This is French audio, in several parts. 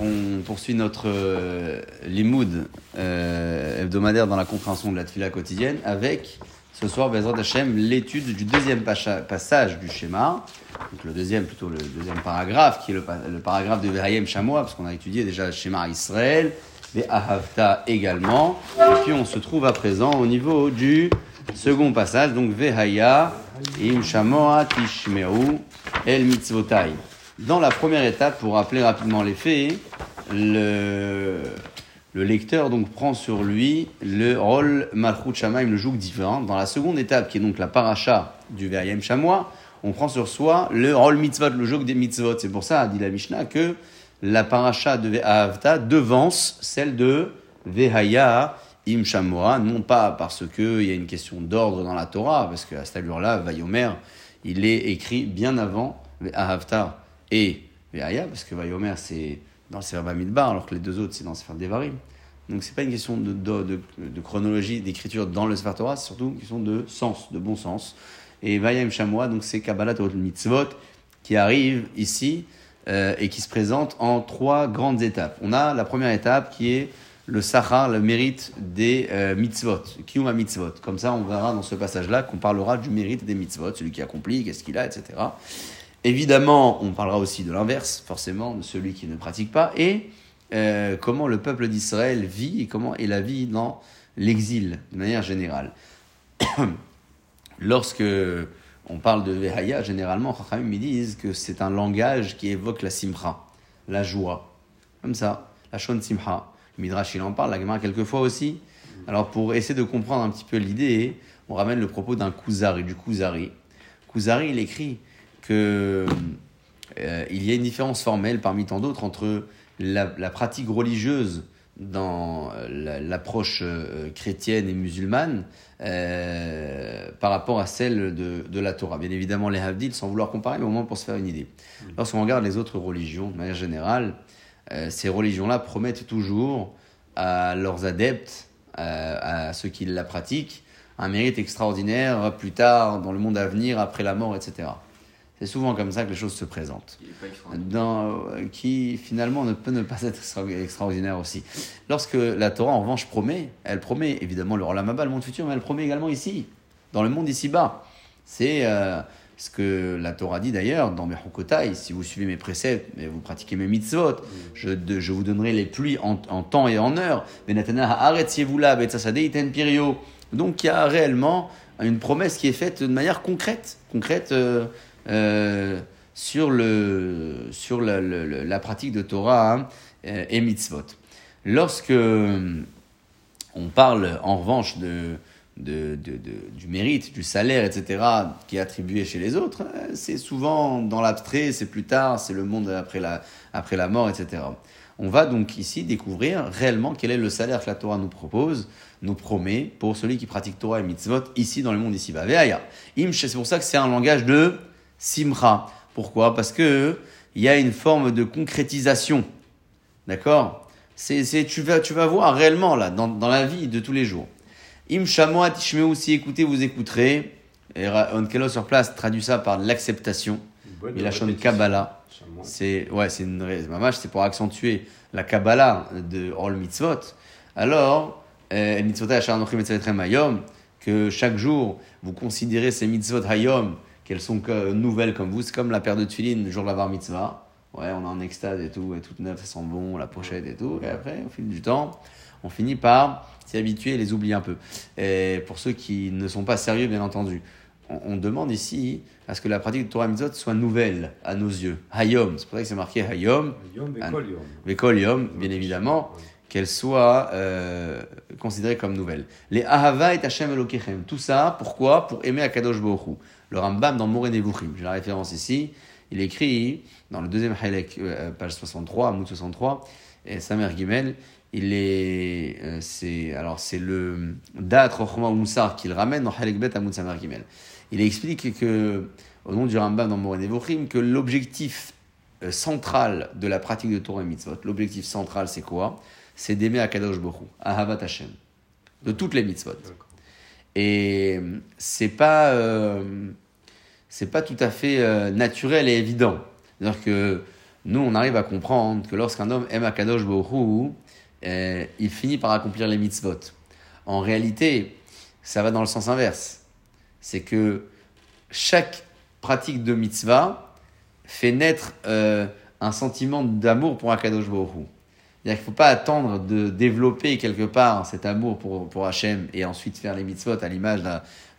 On poursuit notre euh, limoud euh, hebdomadaire dans la compréhension de la tefila quotidienne avec, ce soir, l'étude du deuxième passage du schéma. Donc le deuxième, plutôt le deuxième paragraphe, qui est le, pa- le paragraphe de Verayem Chamois, parce qu'on a étudié déjà le schéma Israël, et Ahavta également. Et puis on se trouve à présent au niveau du second passage, donc Vehaya, Im Shamoa Tishmeu, El Mitzvotai. Dans la première étape, pour rappeler rapidement les faits, le, le lecteur donc prend sur lui le rôle Malchut Shamaim, le joug divin. Dans la seconde étape, qui est donc la paracha du Verayem Chamois, on prend sur soi le rôle mitzvot, le joug des mitzvot. C'est pour ça, dit la Mishnah, que la paracha de Ve'ahavta devance celle de Vehaya Im Shamoa, non pas parce qu'il y a une question d'ordre dans la Torah, parce qu'à cette allure-là, Vayomer, il est écrit bien avant Ve'ahavta et Ve'aya, parce que Vayomer, c'est dans le Sefer Bamidbar, alors que les deux autres, c'est dans le Sefer Devarim. Donc, c'est pas une question de, chronologie, d'écriture dans le Sefer Torah, c'est surtout une question de sens, de bon sens. Et Vayam Shamoa, donc c'est Kabbalah Torah Mitzvot, qui arrive ici euh, et qui se présente en trois grandes étapes. On a la première étape qui est le Sahar, le mérite des euh, mitzvot, Kiyuma mitzvot. Comme ça, on verra dans ce passage-là qu'on parlera du mérite des mitzvot, celui qui accomplit, qu'est-ce qu'il a, etc. Évidemment, on parlera aussi de l'inverse, forcément, de celui qui ne pratique pas, et euh, comment le peuple d'Israël vit et comment est la vie dans l'exil, de manière générale. Lorsque on parle de Vehaya, généralement, Chachamim disent que c'est un langage qui évoque la simcha, la joie. Comme ça, la shon simcha. Le Midrash, il en parle, la Gemara quelquefois aussi. Alors, pour essayer de comprendre un petit peu l'idée, on ramène le propos d'un Kuzari, du Kuzari. Kuzari, il écrit que euh, il y a une différence formelle parmi tant d'autres entre la, la pratique religieuse dans euh, la- l'approche euh, chrétienne et musulmane euh, par rapport à celle de, de la Torah. Bien évidemment, les Havdil, sans vouloir comparer, mais au moins pour se faire une idée. Lorsqu'on regarde les autres religions, de manière générale, euh, ces religions-là promettent toujours à leurs adeptes, euh, à ceux qui la pratiquent, un mérite extraordinaire plus tard, dans le monde à venir, après la mort, etc. C'est souvent comme ça que les choses se présentent dans, euh, qui finalement ne peut ne pas être extra- extraordinaire aussi. Lorsque la Torah en revanche promet, elle promet évidemment le Olam Haba, le monde futur, mais elle promet également ici, dans le monde ici-bas. C'est euh, ce que la Torah dit d'ailleurs dans Mechukotai, si vous suivez mes préceptes et vous pratiquez mes mitzvot, je, de- je vous donnerai les pluies en, en temps et en heure. Iten pirio. Donc il y a réellement une promesse qui est faite de manière concrète, concrète euh, euh, sur, le, sur la, pratique de Torah hein, euh, et mitzvot. Lorsque euh, on parle en revanche de, de, de- du mérite, du salaire, etc., qui est attribué chez les autres, c'est souvent dans l'abstrait, c'est plus tard, c'est le monde après la, après la mort, etc. On va donc ici découvrir réellement quel est le salaire que la Torah nous propose, nous promet pour celui qui pratique Torah et mitzvot ici dans le monde ici-bas. Ve'aya. Imsh, c'est pour ça que c'est un langage de simra. Pourquoi? Parce que il y a une forme de concrétisation. D'accord? C'est, c'est, tu, vas, tu vas voir réellement là, dans, dans la vie de tous les jours. Im shamoa tishmeu, si écoutez, vous écouterez. Et Onkelos sur place traduit ça par l'acceptation. Il a chanté Kabbalah. C'est ouais, c'est une c'est pour accentuer la Kabbalah de All Mitzvot. Alors, euh, mitzvot que chaque jour vous considérez ces mitzvot Hayom, qu'elles sont que- nouvelles comme vous, c'est comme la paire de tefillin le jour de la bar mitzvah. Ouais, on est en extase et tout, et toute neuve, ça sent bon, la pochette et tout. Et après, au fil du temps, on finit par s'y habituer et les oublier un peu. Et pour ceux qui ne sont pas sérieux, bien entendu, on, on demande ici à ce que la pratique de Torah Mitzvot soit nouvelle à nos yeux. Hayom, c'est pour ça que c'est marqué Hayom, Yom Bekol Yom. Bien évidemment, qu'elle soit euh, considérée comme nouvelle. Les Ahava et Hashem Elokechem, tout ça, pourquoi? Pour aimer Akadosh Baruch. Le Rambam dans Moré Nevuchim, j'ai la référence ici, il écrit dans le deuxième Halek, euh, page 63, Amoud 63, et Samer Gimel, il est, euh, c'est, alors c'est le Dat Rochma Moussar qui le ramène dans Halek Bet Amoud Samer Gimel. Il explique que, au nom du Rambam dans Moré Nevuchim, que l'objectif euh, central de la pratique de Torah et Mitzvot, l'objectif central c'est quoi? C'est d'aimer Akadosh Baruch Ahavat Hashem, de toutes les mitzvot. Et euh, c'est pas, euh, c'est pas tout à fait euh, naturel et évident. C'est-à-dire que nous, on arrive à comprendre que lorsqu'un homme aime Akadosh euh, il finit par accomplir les mitzvot. En réalité, ça va dans le sens inverse. C'est que chaque pratique de mitzvah fait naître un sentiment d'amour pour Akadosh Baruch Il ne faut pas attendre de développer quelque part cet amour pour, pour Hachem et ensuite faire les mitzvot à l'image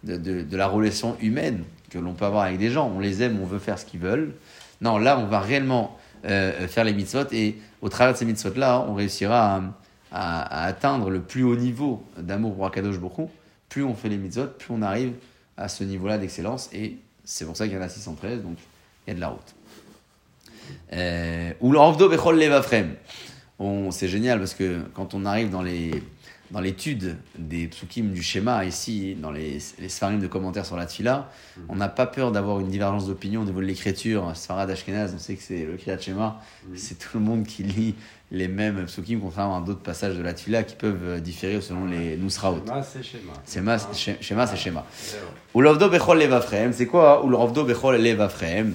de, de, la relation humaine que l'on peut avoir avec des gens. On les aime, on veut faire ce qu'ils veulent. Non, là, on va réellement euh, faire les mitzvot et au travers de ces mitzvot-là, on réussira à, atteindre le plus haut niveau d'amour pour Akadosh Baruch Plus on fait les mitzvot, plus on arrive à ce niveau-là d'excellence et c'est pour ça qu'il y en a 613, donc il y a de la route. Euh, C'est génial parce que quand on arrive dans les dans l'étude des psukim du schéma, ici, dans les, les sfarim de commentaires sur la tfila, mm. on n'a pas peur d'avoir une divergence d'opinion au niveau de l'écriture. Sfarad Ashkenaz, on sait que c'est le Kriyat Shema, mm. c'est tout le monde qui lit les mêmes psukim, contrairement à d'autres passages de la tfila qui peuvent euh, différer selon les Nusraot. Schéma, c'est schéma. Schéma, c'est schéma. Ulovdo bechol levafrem, c'est quoi Ulovdo bechol levafrem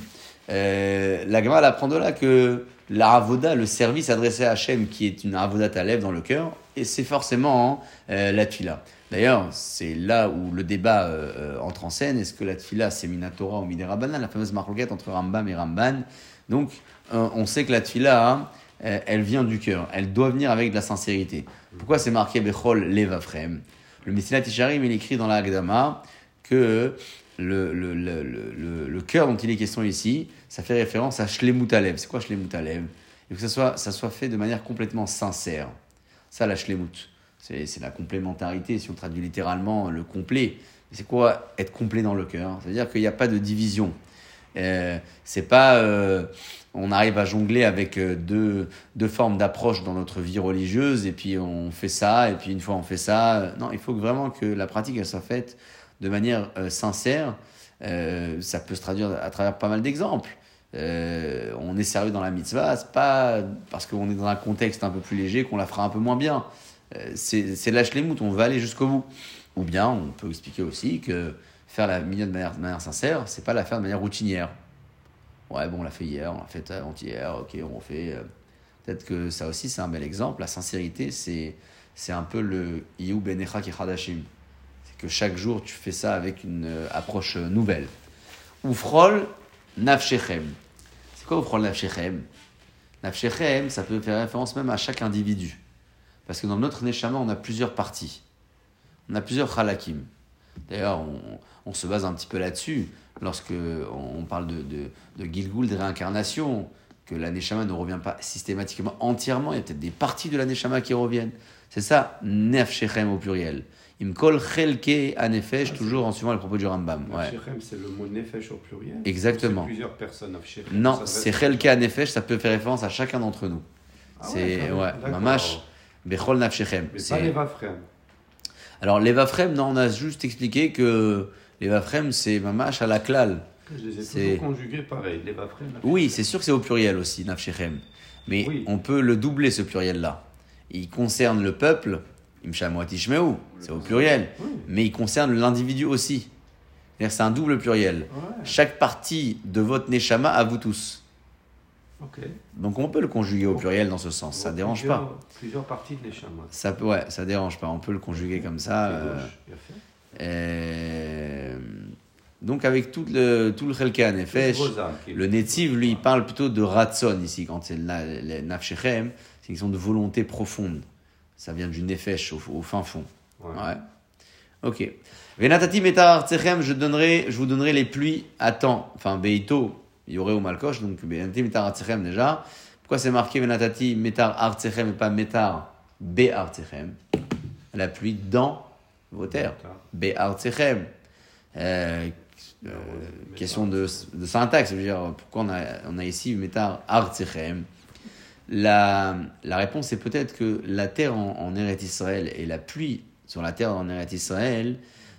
euh, La Gemara apprend de là que la avoda, le service adressé à Hachem, qui est une avoda talève dans le cœur, et c'est forcément euh, la tfila. D'ailleurs, c'est là où le débat euh, euh, entre en scène. Est-ce que la tfila, c'est Minatora ou Miderabanan, la fameuse marloquette entre Rambam et Ramban? Donc, on sait que la tfila, hein, elle vient du cœur. Elle doit venir avec de la sincérité. Pourquoi c'est marqué Bechol Levafrem Le Messilat Tisharim, il écrit dans la que le, le, le, le, cœur dont il est question ici, ça fait référence à Shlemut Alev. C'est quoi Shlemut Alev Il faut que ça soit, ça soit fait de manière complètement sincère. Ça, la Shlemut. C'est la complémentarité, si on traduit littéralement le complet. C'est quoi être complet dans le cœur? C'est-à-dire qu'il n'y a pas de division. Euh, c'est pas euh, on arrive à jongler avec euh, deux, deux formes d'approche dans notre vie religieuse et puis on fait ça et puis une fois on fait ça. Non, il faut vraiment que la pratique elle soit faite de manière euh, sincère, euh, ça peut se traduire à travers pas mal d'exemples. Euh, on est sérieux dans la mitzvah, c'est pas parce qu'on est dans un contexte un peu plus léger qu'on la fera un peu moins bien. c'est lâche les moutes, on va aller jusqu'au bout. Ou bien on peut expliquer aussi que faire la mitzvah de manière, de manière sincère, c'est pas la faire de manière routinière. Ouais, bon, on l'a fait hier, on l'a fait avant-hier, ok, on fait. Peut-être que ça aussi, c'est un bel exemple. La sincérité, c'est, un peu le Iyu Benecha Kichadashim que chaque jour tu fais ça avec une euh, approche euh, nouvelle. Oufrol nafshechem. C'est quoi Oufrol nafshechem? Nafshechem, ça peut faire référence même à chaque individu. Parce que dans notre Neshama, on a plusieurs parties. On a plusieurs halakim. D'ailleurs, on, se base un petit peu là-dessus lorsque on parle de, de, de Gilgul, de réincarnation, que la Neshama ne revient pas systématiquement entièrement. Il y a peut-être des parties de la Neshama qui reviennent. C'est ça, Nefshechem au pluriel. Imkol chelke anefesh, toujours en suivant les propos du Rambam. Ouais. c'est le mot nefesh au pluriel. Exactement. plusieurs personnes Non, c'est chelke anefesh, ça peut faire référence à chacun d'entre nous. Ah c'est ouais, mamash bechol nafshechem. Mais pas. Alors levafrem, non, on a juste expliqué que levafrem c'est mamash à la klal. Je les ai toujours conjugués pareil. Oui, c'est sûr que c'est au pluriel aussi, nafshechem. Mais on peut le doubler ce pluriel là. Il concerne le peuple c'est au pluriel, mais il concerne l'individu aussi. C'est un double pluriel. Chaque partie de votre Neshama à vous tous. Donc on peut le conjuguer au pluriel dans ce sens, ça ne dérange pas. Plusieurs parties de Neshama. Ça, ouais, ça dérange pas, on peut le conjuguer comme ça. Euh, donc avec tout le, tout le Chelka Nefesh, le Netziv, lui, il parle plutôt de Ratson ici, quand c'est le Nafshechem, c'est une question de volonté profonde. Ça vient du nefesh au, fin fond. Ouais. Ok. Venatati metar je donnerai, je vous donnerai les pluies à temps. Enfin, beito, il y aurait au malkosh, donc venatati metar déjà. Pourquoi c'est marqué venatati metar artechem et pas metar be artechem? La pluie dans vos terres. Be artechem. Euh, euh, question de, de, syntaxe, je veux dire, pourquoi on a, on a ici metar artechem? La, la réponse est peut-être que la terre en, en Eretz Israël et la pluie sur la terre en Eretz Israël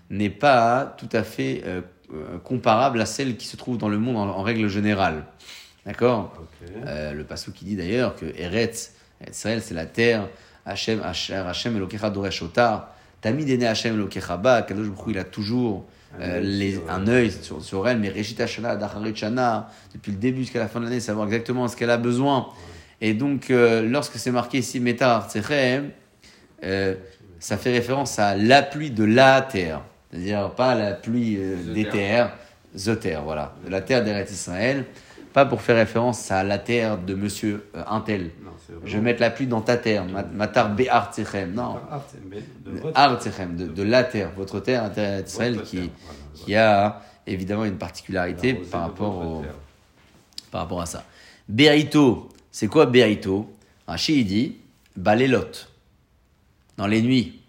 n'est pas tout à fait euh, euh, comparable à celle qui se trouve dans le monde en, règle générale. D'accord? Euh, Le passage qui dit d'ailleurs que Eretz, Israël, c'est la terre, Hachem, Hashem, Elokecha Doresh Otar, Tamid Ene Hachem Elokecha Ba, Kadosh il a toujours euh, les, un œil sur, sur elle, mais Reshita Shana, Dacharit Shana, depuis le début jusqu'à la fin de l'année, savoir exactement ce qu'elle a besoin. Et donc, euh, lorsque c'est marqué ici Metar euh, ça fait référence à la pluie de la terre. C'est-à-dire pas la pluie euh, The des terre. terres, the terre, voilà, de la terre d'Eretz Israël. Pas pour faire référence à la terre de monsieur euh, Intel. Je vais mettre la pluie dans ta terre, ma- Matar Be'ar. Non, Ar de, de la terre, votre terre, terre qui, voilà, qui a évidemment une particularité par rapport, au, par rapport à ça. Berito, c'est quoi Berito? Rachid il dit Balelot, dans les nuits.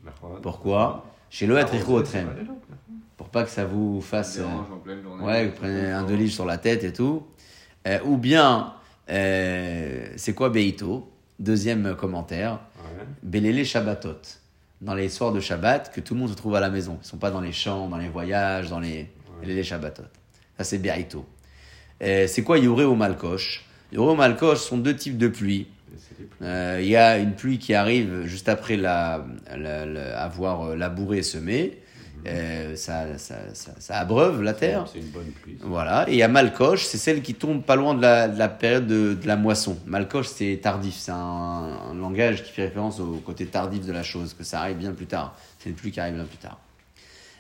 Pourquoi? Chez Loet Arrosé, Richo c'est Otrem. Pour pas que ça vous fasse. Euh, dérange en pleine journée. Ouais, vous prenez un deux livres sur la tête et tout. Euh, ou bien, euh, c'est quoi Beito Deuxième commentaire. Ouais. Belele Shabbatot. Dans les soirs de Shabbat, que tout le monde se trouve à la maison. Ils sont pas dans les champs, dans les voyages, dans les Belele Shabbatot. Ça, c'est Beito. Euh, c'est quoi Yoré ou Malkosh? Yoré ou Malkosh sont deux types de pluie. Euh, Il y a une pluie qui arrive juste après la, la- la- avoir euh, labouré et semé. Euh, ça, ça, ça, ça abreuve la terre. C'est une bonne pluie. Voilà, et il y a Malkoche, c'est celle qui tombe pas loin de la, de la période de, de la moisson. Malkoche, c'est tardif, c'est un, un langage qui fait référence au côté tardif de la chose, que ça arrive bien plus tard. C'est une pluie qui arrive bien plus tard.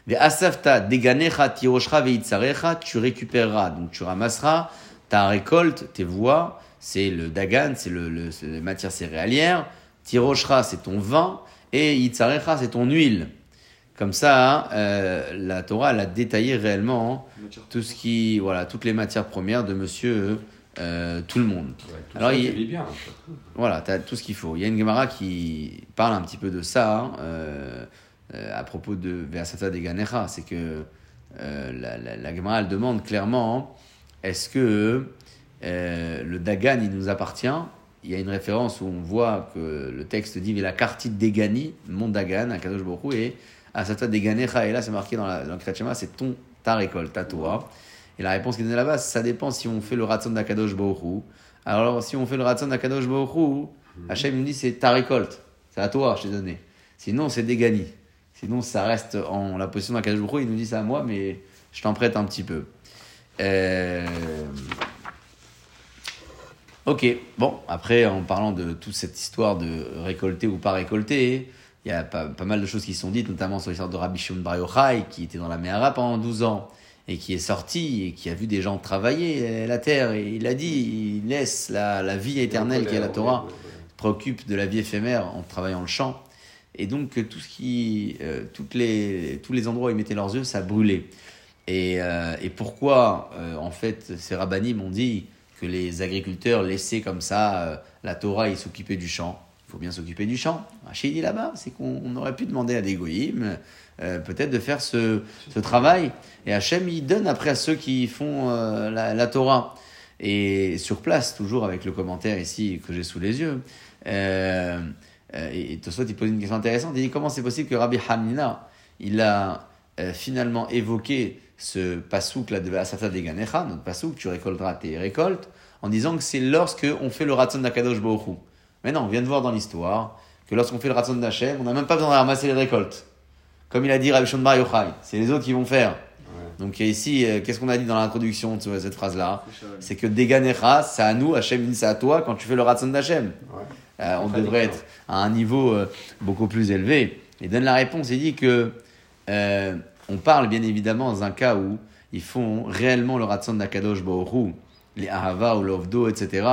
Mais asafta deganecha tiroshra veitzarecha, tu récupéreras, donc tu ramasseras ta récolte, tes voies, c'est le dagan, c'est le, les matières céréalières, tiroshra, c'est ton vin, et itzarecha, c'est ton huile. Comme ça, euh, la Torah, elle a détaillé réellement tout ce qui, voilà, toutes les matières premières de monsieur euh, tout le monde. Ouais, tout Alors, ça, il- bien. Voilà, tu as tout ce qu'il faut. Il y a une Gemara qui parle un petit peu de ça hein, euh, à propos de Versata de Ganecha. C'est que la, la, la Gemara, elle demande clairement hein, est-ce que euh, le Dagan, il nous appartient? Il y a une référence où on voit que le texte dit la kartit Degani, mon Dagan, à Kadosh Hu, et Asata de Ganecha. Et là, c'est marqué dans, la, dans le c'est ton, ta récolte, ta Torah. Et la réponse qui est donnée là-bas, ça dépend si on fait le Ratzon d'Akadosh Hu. Alors, si on fait le Ratzon d'Akadosh Baruch Hu, Hachem nous dit c'est ta récolte, c'est à toi, je t'ai donné. Sinon, c'est des gagnis. Sinon, ça reste en la position d'Akadosh Hu, il nous dit c'est à moi, mais je t'en prête un petit peu. Euh, Ok, bon, après, en parlant de toute cette histoire de récolter ou pas récolter, il y a pas, pas mal de choses qui sont dites, notamment sur l'histoire de Rabbi Shimon Bar Yochai, qui était dans la Mehara pendant 12 ans, et qui est sorti, et qui a vu des gens travailler la terre, et il a dit, il laisse la, la vie éternelle qui est la Torah, préoccupe de la vie éphémère en travaillant le champ. Et donc, tout ce qui, euh, toutes les, tous les endroits où ils mettaient leurs œufs, ça brûlait. Et, euh, et pourquoi, euh, en fait, ces rabbinim ont dit que les agriculteurs laissaient comme ça euh, la Torah et s'occuper du champ? Il faut bien s'occuper du champ. Rachid dit là-bas, c'est qu'on on aurait pu demander à des goïms peut-être de faire ce, ce travail. Et Hachem, il donne après à ceux qui font la, Torah. Et sur place, toujours avec le commentaire ici que j'ai sous les yeux, euh, euh, et Tosfot, il pose une question intéressante. Il dit comment c'est possible que Rabbi Hamina, il a euh, finalement évoqué ce pasouk là de Asata de Ganecha, notre pasouk, tu récolteras tes récoltes, en disant que c'est lorsque on fait le Ratzon d'Akadosh Baruch. Mais non, on vient de voir dans l'histoire que lorsqu'on fait le Ratzon d'Hachem, on n'a même pas besoin de ramasser les récoltes. Comme il a dit Rabbi Shon Bar Yochai, c'est les autres qui vont faire. Donc ici, euh, qu'est-ce qu'on a dit dans l'introduction de cette phrase-là C'est que Deganecha, c'est à nous, Hachem dit c'est à toi quand tu fais le Ratzon d'Hachem. Ouais. Euh, on devrait être à un niveau beaucoup plus élevé. Il donne la réponse, il dit que euh, on parle bien évidemment dans un cas où ils font réellement le Ratzon d'Akadosh Baoru, les Ahava ou l'Ovdo, etc.,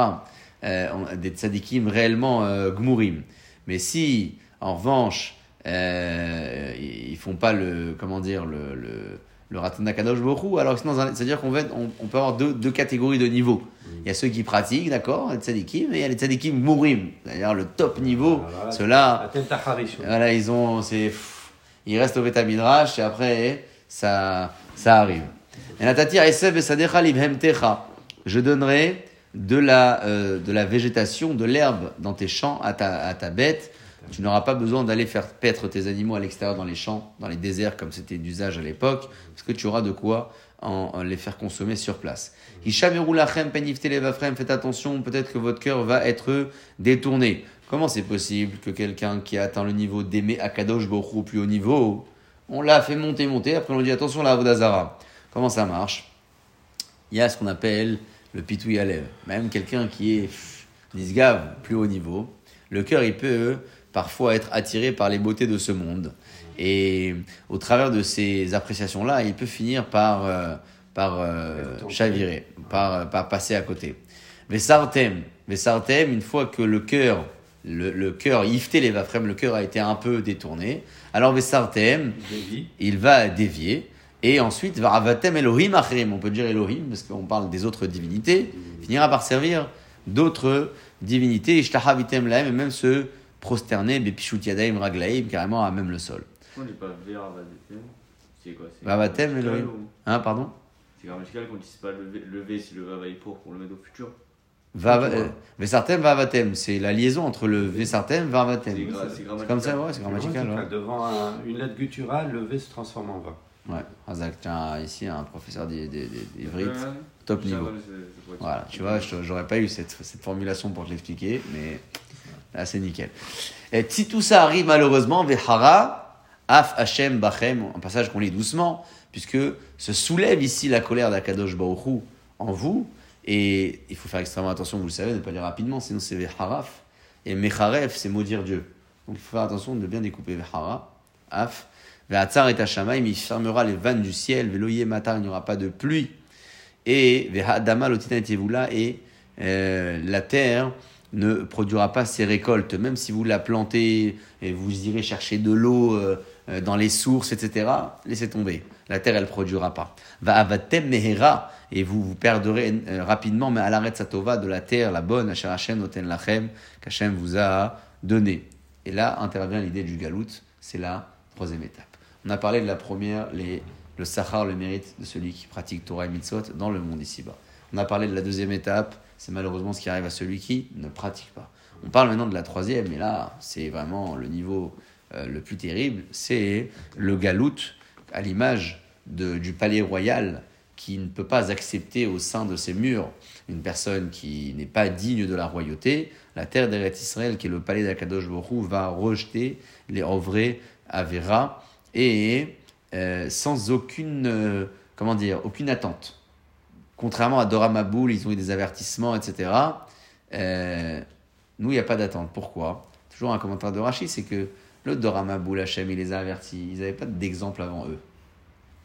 euh, des tzadikim réellement euh, gmurim. Mais si, en revanche, euh, ils font pas le, comment dire, le, le, le Baoru, alors c'est-à-dire qu'on on, on peut avoir deux, deux catégories de niveaux. Il y a ceux qui pratiquent, d'accord, les tzadikim, et il y a les tzadikim mourim, c'est-à-dire le top niveau. Ceux-là, voilà, ils ont, c'est, pff, ils restent au Beta Midrash et après, ça, ça arrive. Je donnerai de la, euh, de la végétation, de l'herbe dans tes champs à ta, à ta bête. Tu n'auras pas besoin d'aller faire paître tes animaux à l'extérieur dans les champs, dans les déserts comme c'était d'usage à l'époque, parce que tu auras de quoi en, les faire consommer sur place. Faites attention, peut-être que votre cœur va être détourné. Comment c'est possible que quelqu'un qui a atteint le niveau d'aimer Akadosh Baruch au plus haut niveau, On l'a fait monter, monter. Après, on dit attention, la Avodazara. Comment ça marche? Il y a ce qu'on appelle le pitouille à lèvres. Même quelqu'un qui est nisgave, plus haut niveau, le cœur, il peut parfois être attiré par les beautés de ce monde. Et au travers de ces appréciations-là, il peut finir par, euh, par euh, chavirer, par, par passer à côté. Vesartem, Vesartem, une fois que le cœur, le, le cœur, ifté les vafrem, le cœur a été un peu détourné, alors Vesartem, il va dévier. Et ensuite, Varavatem Elohim Achrim, on peut dire Elohim, parce qu'on parle des autres divinités, finira par servir d'autres divinités, Ishtahavitem Lahem, et même se prosterner, Bepishut Yadaim Raglaim, carrément à même le sol. On n'est pas vers Vavatem. C'est quoi grammatical Elohim. Hein, pardon? C'est grammatical qu'on dise pas le V, le V si le est pour, pour le mettre au futur. Euh, Vesartem, Vavatem, c'est la liaison entre le Vesartem, Vavatem. c'est comme ça, ouais, c'est grammatical. Ouais, Devant un- une lettre gutturale, le V se transforme en va. ouais. Razak, tiens, ici, un professeur Ouais, top niveau. Voilà, tu vois, je- j'aurais pas eu cette, cette formulation pour te l'expliquer, mais là c'est nickel. Et si tout ça arrive malheureusement, Vehara, Af Hashem Bachem, un passage qu'on lit doucement, puisque se soulève ici la colère d'Akadosh Baruch Hu en vous, et il faut faire extrêmement attention, vous le savez, ne pas lire rapidement, sinon c'est Veharaf, et Mecharef, c'est maudire Dieu. Donc il faut faire attention de bien découper Vehara, Af, Vehatzar et Hashamaim, il fermera les vannes du ciel, Veloye Matar, il n'y aura pas de pluie, et Vehadama lotina etevula, et euh, la terre ne produira pas ses récoltes, même si vous la plantez et vous irez chercher de l'eau euh, dans les sources, etc. Laissez tomber. La terre, elle produira pas. Va avatem mehera, et vous vous perdrez euh, rapidement, mais à l'arrêt satova de la terre, la bonne, Asher Hashem noten lachem, qu'Hachem vous a donné. Et là intervient l'idée du galout, c'est la troisième étape. On a parlé de la première, le sachar, le mérite de celui qui pratique Torah et Mitzvot dans le monde ici-bas. On a parlé de la deuxième étape, c'est malheureusement ce qui arrive à celui qui ne pratique pas. On parle maintenant de la troisième, et là, c'est vraiment le niveau euh, le plus terrible, c'est le galout, à l'image du palais royal, qui ne peut pas accepter au sein de ses murs une personne qui n'est pas digne de la royauté. La terre d'Eretz Israël, qui est le palais d'Akadosh Borou, va rejeter les Ovré Avera, et euh, sans aucune, euh, comment dire, aucune attente. Contrairement à Dora Maboul, ils ont eu des avertissements, etc. Nous, il n'y a pas d'attente. Pourquoi? Toujours un commentaire de Rachid, c'est que le Dora Maboul, Hachem, il les a avertis. Ils n'avaient pas d'exemple avant eux.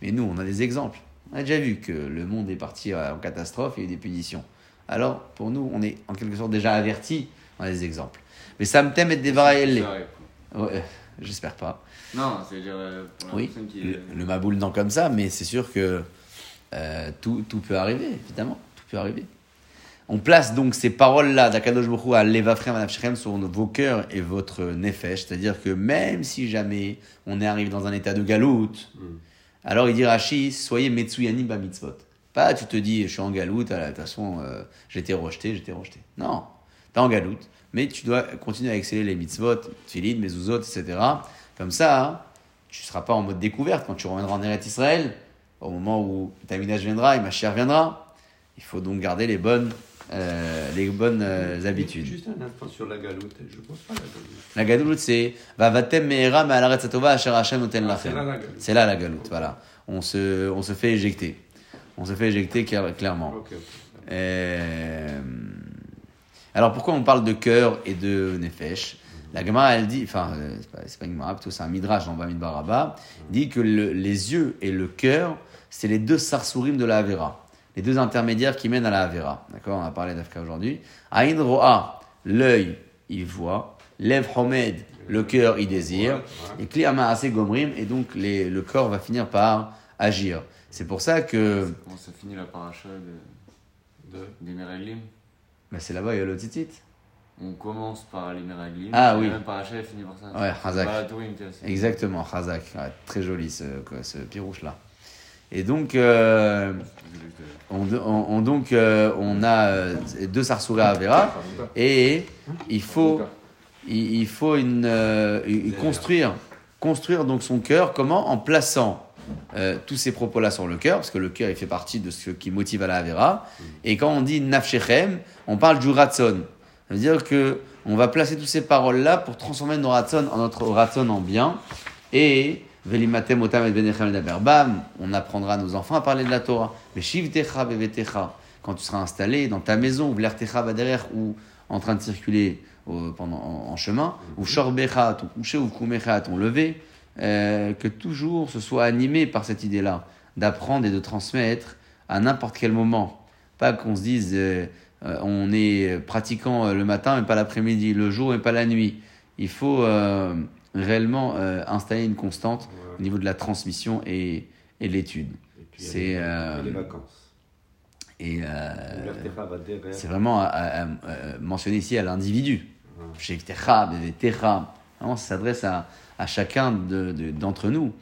Mais nous, on a des exemples. On a déjà vu que le monde est parti euh, en catastrophe et il y a eu des punitions. Alors, pour nous, on est en quelque sorte déjà avertis. On a des exemples. Mais ça me t'aime et quoi. Ouais, J'espère pas. Non, c'est-à-dire euh, pour la Oui, qui le, le Maboul non comme ça, mais c'est sûr que euh, tout, tout peut arriver, évidemment. Tout peut arriver. On place donc ces paroles-là d'Akadosh Baruch à Levafrem Anafshrem sur vos cœurs et votre nefesh. C'est-à-dire que même si jamais on est arrivé dans un état de galoute, alors il dit Rashi, soyez Metsuyani ba mitzvot. Pas tu te dis, je suis en galoute, de toute façon, euh, j'étais rejeté, j'étais rejeté. Non, t'es en galoute, mais tu dois continuer à exceller les mitzvot, tfilin, mezuzot, etc. Comme ça, tu ne seras pas en mode découverte quand tu reviendras en Eretz Israël, au moment où ta minage viendra et ma chair viendra. Il faut donc garder les bonnes, euh, les bonnes euh, habitudes. Juste un instant sur la galoute. Je vois pas la galoute. La galoute, c'est Vavatem me'era me'alaret satova asher Hashem noten c'est là la galoute. Voilà. On se, on se fait éjecter. On se fait éjecter clair- clairement. Euh, Alors pourquoi on parle de cœur et de nefesh? La Gemara, elle dit, enfin, c'est pas, une Gemara, plutôt c'est un midrash dans Bamidbar Rabba, dit que le- les yeux et le cœur, c'est les deux sarsourim de la Avera, les deux intermédiaires qui mènent à la Avera. D'accord On a parlé d'Afka aujourd'hui. Aïn Ro'a, l'œil, il voit. Lev Homed, le cœur, il désire. Et Kli Amaase Gomrim, et donc les- le corps va finir par agir. C'est pour ça que Comment ça finit la paracha de, De- des Meraglim bah, c'est là-bas, il y a le titit. On commence par les Meraglim. Ah et oui. La même paracha, elle finit par ça. Ouais, Hazak. Exactement, Khazak. Ouais, très joli ce, ce pirouche là. Et donc, euh, on, on- on- donc euh, on a euh, deux Sarsouga à Vera et il faut, il, faut une, construire, construire donc son cœur. Comment? En plaçant tous ces propos-là sur le cœur, parce que le cœur il fait partie de ce qui motive à la Avera. Et quand on dit Nafshechem, on parle du Ratson. Ça veut dire que on va placer toutes ces paroles-là pour transformer nos Ratson en notre Ratson en bien. Et Velimatem otam et. Bam, on apprendra à nos enfants à parler de la Torah. Mais shivtecha bevetecha, quand tu seras installé dans ta maison, ou vlertecha va derrière, ou en train de circuler au- pendant, en, chemin, ou shorbecha, ton coucher, ou kumecha, ton lever, euh, que toujours ce soit animé par cette idée-là, d'apprendre et de transmettre à n'importe quel moment. Pas qu'on se dise, euh, euh, on est pratiquant euh, le matin, mais pas l'après-midi, le jour, mais pas la nuit. Il faut euh, réellement euh, installer une constante au niveau de la transmission et, et de l'étude. C'est, euh, les vacances. Et euh, c'est vraiment à- à- à- mentionné ici à l'individu. Chez ça s'adresse à, à chacun de- de- d'entre nous.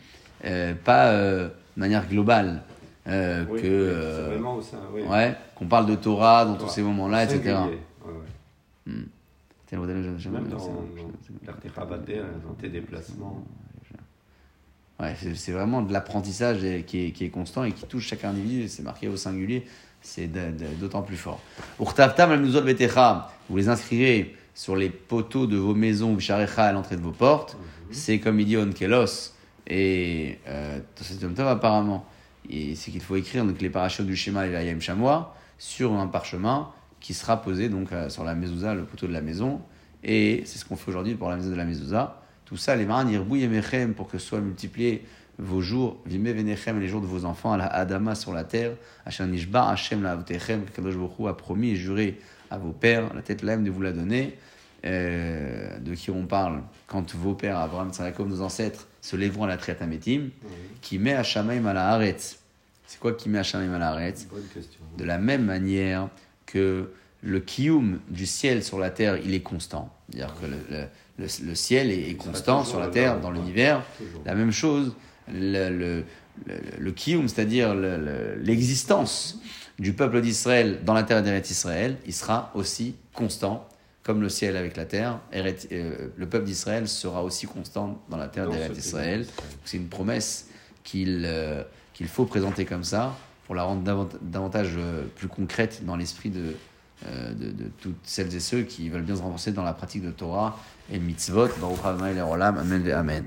Pas de manière globale. euh, Oui, que, oui. Oui. ouais, qu'on parle de Torah dans tous ces moments-là, etc. Ouais, ouais. Même je- dans tes déplacements. Ouais, c'est vraiment de l'apprentissage qui est, qui est constant et qui touche chaque individu. C'est marqué au singulier, c'est d'autant plus fort. Vous les inscrirez sur les poteaux de vos maisons, à l'entrée de vos portes. C'est comme il dit Onkelos et euh, apparemment. Et c'est qu'il faut écrire donc, les parachutes du schéma et la Yam Chamois sur un parchemin qui sera posé donc euh, sur la mezouza, le poteau de la maison. Et c'est ce qu'on fait aujourd'hui pour la maison de la mezouza. Tout ça, les marins irbou yemechem pour que soient multipliés vos jours, vime venechem, les jours de vos enfants, à la Adama sur la terre, Hachem Nishba, Hachem la Avtechem, que Kadosh Baruch Hu a promis et juré à vos pères, la tête l'aime de vous la donner, euh, de qui on parle quand vos pères, Abraham, Tzarakom, nos ancêtres, se lèveront à la traite à Métim, qui met Hachamaim à la Haaretz. C'est quoi qui met Hachamaim à la Haaretz? De la même manière que le kiyum du ciel sur la terre, il est constant. C'est-à-dire que le, le- le- le ciel est, constant sur la terre, dans l'univers. La même chose, le, le, kiyum, c'est-à-dire le- le- l'existence du peuple d'Israël dans la terre d'Eretz Israël, il sera aussi constant, comme le ciel avec la terre. Euh, le peuple d'Israël sera aussi constant dans la terre d'Eretz Israël. d'Israël. C'est une promesse qu'il euh, qu'il faut présenter comme ça pour la rendre davant- davantage euh, plus concrète dans l'esprit de, euh, de, toutes celles et ceux qui veulent bien se renforcer dans la pratique de Torah et mitzvot. Baruch. Amen. Amen.